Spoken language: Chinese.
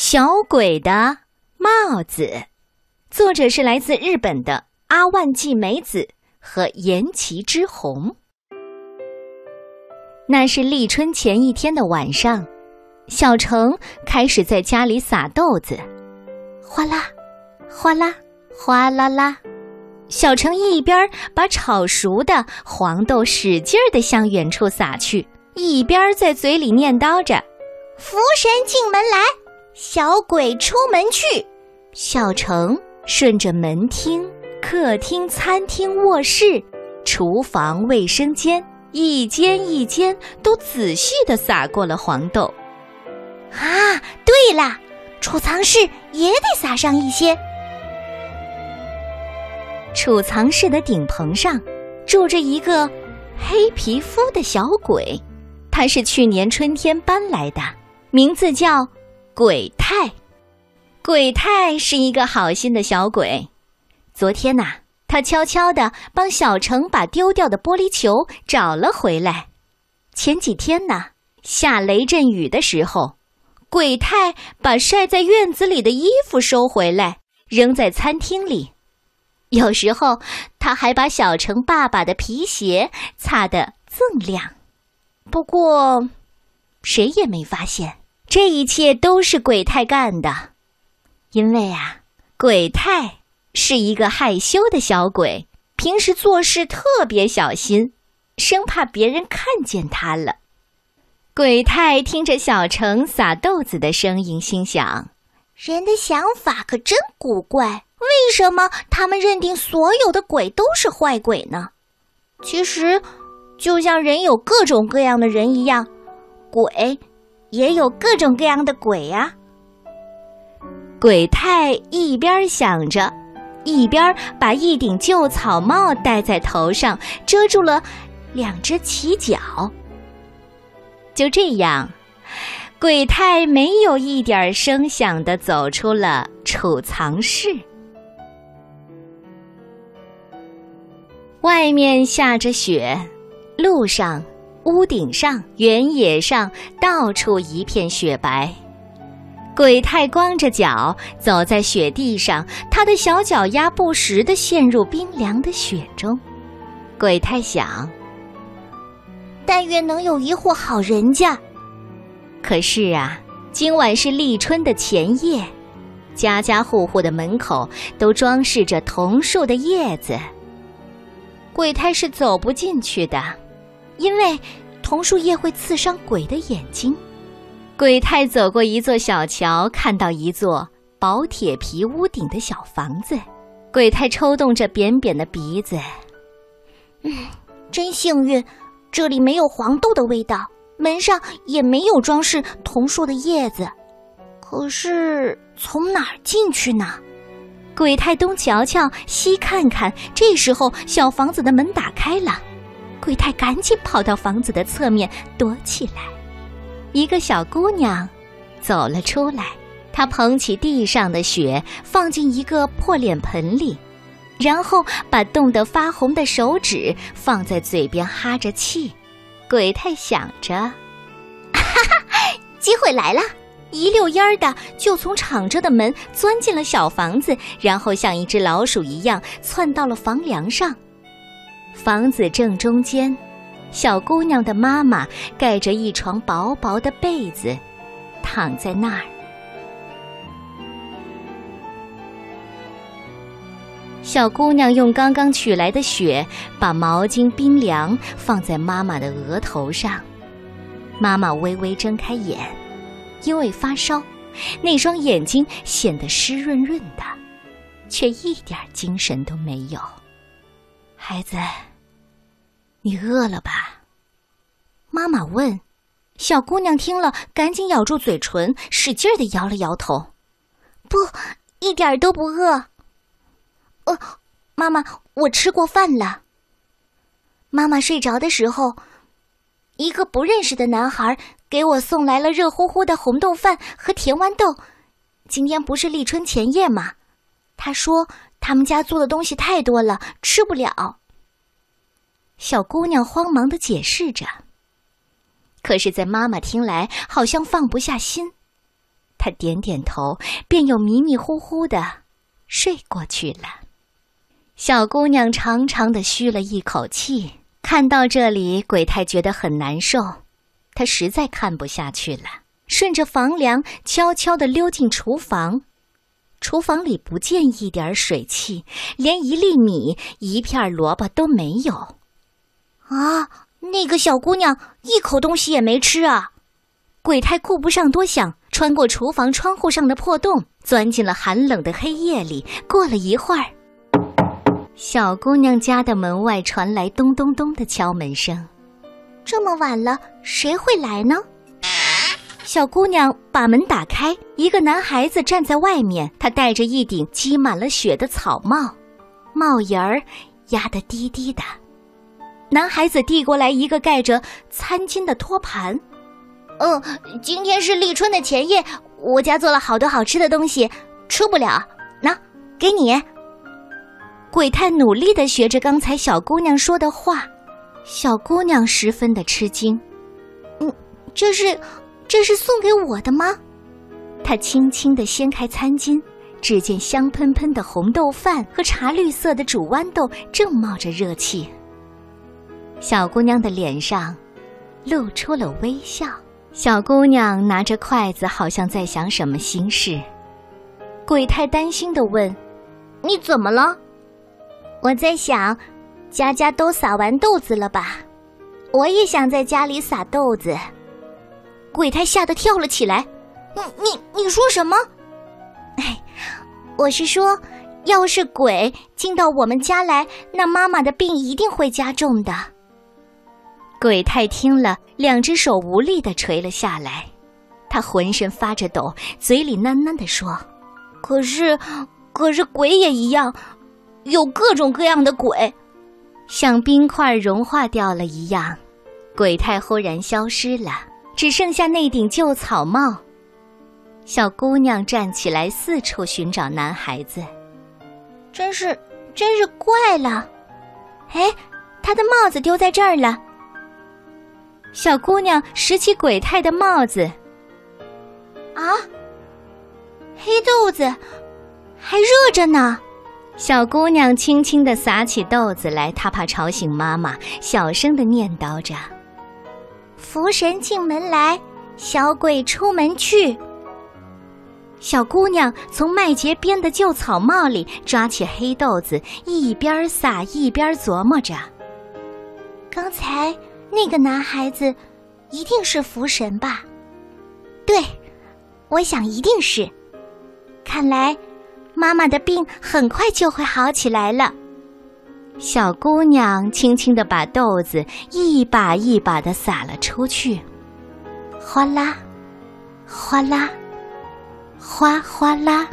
小鬼的帽子，作者是来自日本的阿万纪美子和岩崎之红。那是立春前一天的晚上，小城开始在家里撒豆子，哗啦，哗啦，哗啦啦。小城一边把炒熟的黄豆使劲儿地向远处撒去，一边在嘴里念叨着：“福神进门来，小鬼出门去。”小城顺着门厅、客厅、餐厅、卧室、厨房、卫生间，一间一间都仔细地撒过了黄豆。啊，对了，储藏室也得撒上一些。储藏室的顶棚上住着一个黑皮肤的小鬼，他是去年春天搬来的，名字叫鬼太。鬼太是一个好心的小鬼。昨天呐，他悄悄地帮小程把丢掉的玻璃球找了回来。前几天呢，下雷阵雨的时候，鬼太把晒在院子里的衣服收回来，扔在餐厅里。有时候，他还把小程爸爸的皮鞋擦得锃亮。不过，谁也没发现这一切都是鬼太干的，因为啊，鬼太是一个害羞的小鬼，平时做事特别小心，生怕别人看见他了。鬼太听着小城撒豆子的声音，心想：人的想法可真古怪。为什么他们认定所有的鬼都是坏鬼呢？其实，就像人有各种各样的人一样，鬼也有各种各样的鬼呀。鬼太一边想着，一边把一顶旧草帽戴在头上，遮住了两只犄角。就这样，鬼太没有一点声响的走出了储藏室。外面下着雪，路上、屋顶上、原野上，到处一片雪白。鬼太光着脚走在雪地上，他的小脚丫不时地陷入冰凉的雪中。鬼太想：但愿能有一户好人家。可是啊，今晚是立春的前夜，家家户户的门口都装饰着桐树的叶子。鬼太是走不进去的，因为桐树叶会刺伤鬼的眼睛。鬼太走过一座小桥，看到一座薄铁皮屋顶的小房子。鬼太抽动着扁扁的鼻子，嗯，真幸运，这里没有黄豆的味道，门上也没有装饰桐树的叶子。可是从哪儿进去呢？鬼太东瞧瞧，西看看。这时候，小房子的门打开了，鬼太赶紧跑到房子的侧面躲起来。一个小姑娘走了出来，她捧起地上的雪，放进一个破脸盆里，然后把冻得发红的手指放在嘴边哈着气。鬼太想着：“哈哈，机会来了。”一溜烟儿的就从敞着的门钻进了小房子，然后像一只老鼠一样窜到了房梁上。房子正中间，小姑娘的妈妈盖着一床薄薄的被子，躺在那儿。小姑娘用刚刚取来的雪把毛巾冰凉放在妈妈的额头上，妈妈微微睁开眼。因为发烧，那双眼睛显得湿润润的，却一点精神都没有。孩子，你饿了吧？妈妈问。小姑娘听了，赶紧咬住嘴唇，使劲的摇了摇头：“不，一点都不饿。”“呃，妈妈，我吃过饭了。”妈妈睡着的时候，一个不认识的男孩。给我送来了热乎乎的红豆饭和甜豌豆。今天不是立春前夜吗？他说他们家做的东西太多了，吃不了。小姑娘慌忙的解释着。可是，在妈妈听来，好像放不下心。她点点头，便又迷迷糊糊的睡过去了。小姑娘长长的吁了一口气，看到这里，鬼太觉得很难受，她实在看不下去了，顺着房梁悄悄地溜进厨房。厨房里不见一点水汽，连一粒米、一片萝卜都没有。啊，那个小姑娘一口东西也没吃啊！鬼太顾不上多想，穿过厨房窗户上的破洞，钻进了寒冷的黑夜里。过了一会儿，小姑娘家的门外传来咚咚咚的敲门声。这么晚了，谁会来呢？小姑娘把门打开，一个男孩子站在外面。他戴着一顶积满了雪的草帽，帽檐儿压得低低的。男孩子递过来一个盖着餐巾的托盘。嗯，今天是立春的前夜，我家做了好多好吃的东西，吃不了。那，给你。鬼太努力的学着刚才小姑娘说的话，小姑娘十分的吃惊。嗯，这是。这是送给我的吗？他轻轻的掀开餐巾，只见香喷喷的红豆饭和茶绿色的煮豌豆正冒着热气。小姑娘的脸上露出了微笑。小姑娘拿着筷子，好像在想什么心事。鬼太担心的问：“你怎么了？”我在想，家家都撒完豆子了吧？我也想在家里撒豆子。鬼太吓得跳了起来，你你你说什么？哎，我是说，要是鬼进到我们家来，那妈妈的病一定会加重的。鬼太听了，两只手无力的垂了下来，他浑身发着抖，嘴里喃喃的说：“可是，可是鬼也一样，有各种各样的鬼，像冰块融化掉了一样。”鬼太忽然消失了。只剩下那顶旧草帽。小姑娘站起来，四处寻找男孩子。真是，真是怪了！哎，他的帽子丢在这儿了。小姑娘拾起鬼太的帽子。啊，黑豆子还热着呢。小姑娘轻轻的撒起豆子来，她怕吵醒妈妈，小声的念叨着。福神进门来，小鬼出门去。小姑娘从麦秸编的旧草帽里抓起黑豆子，一边撒一边琢磨着：刚才那个男孩子一定是福神吧？对，我想一定是。看来妈妈的病很快就会好起来了。小姑娘轻轻的把豆子一把一把的撒了出去，哗啦，哗啦，哗哗啦。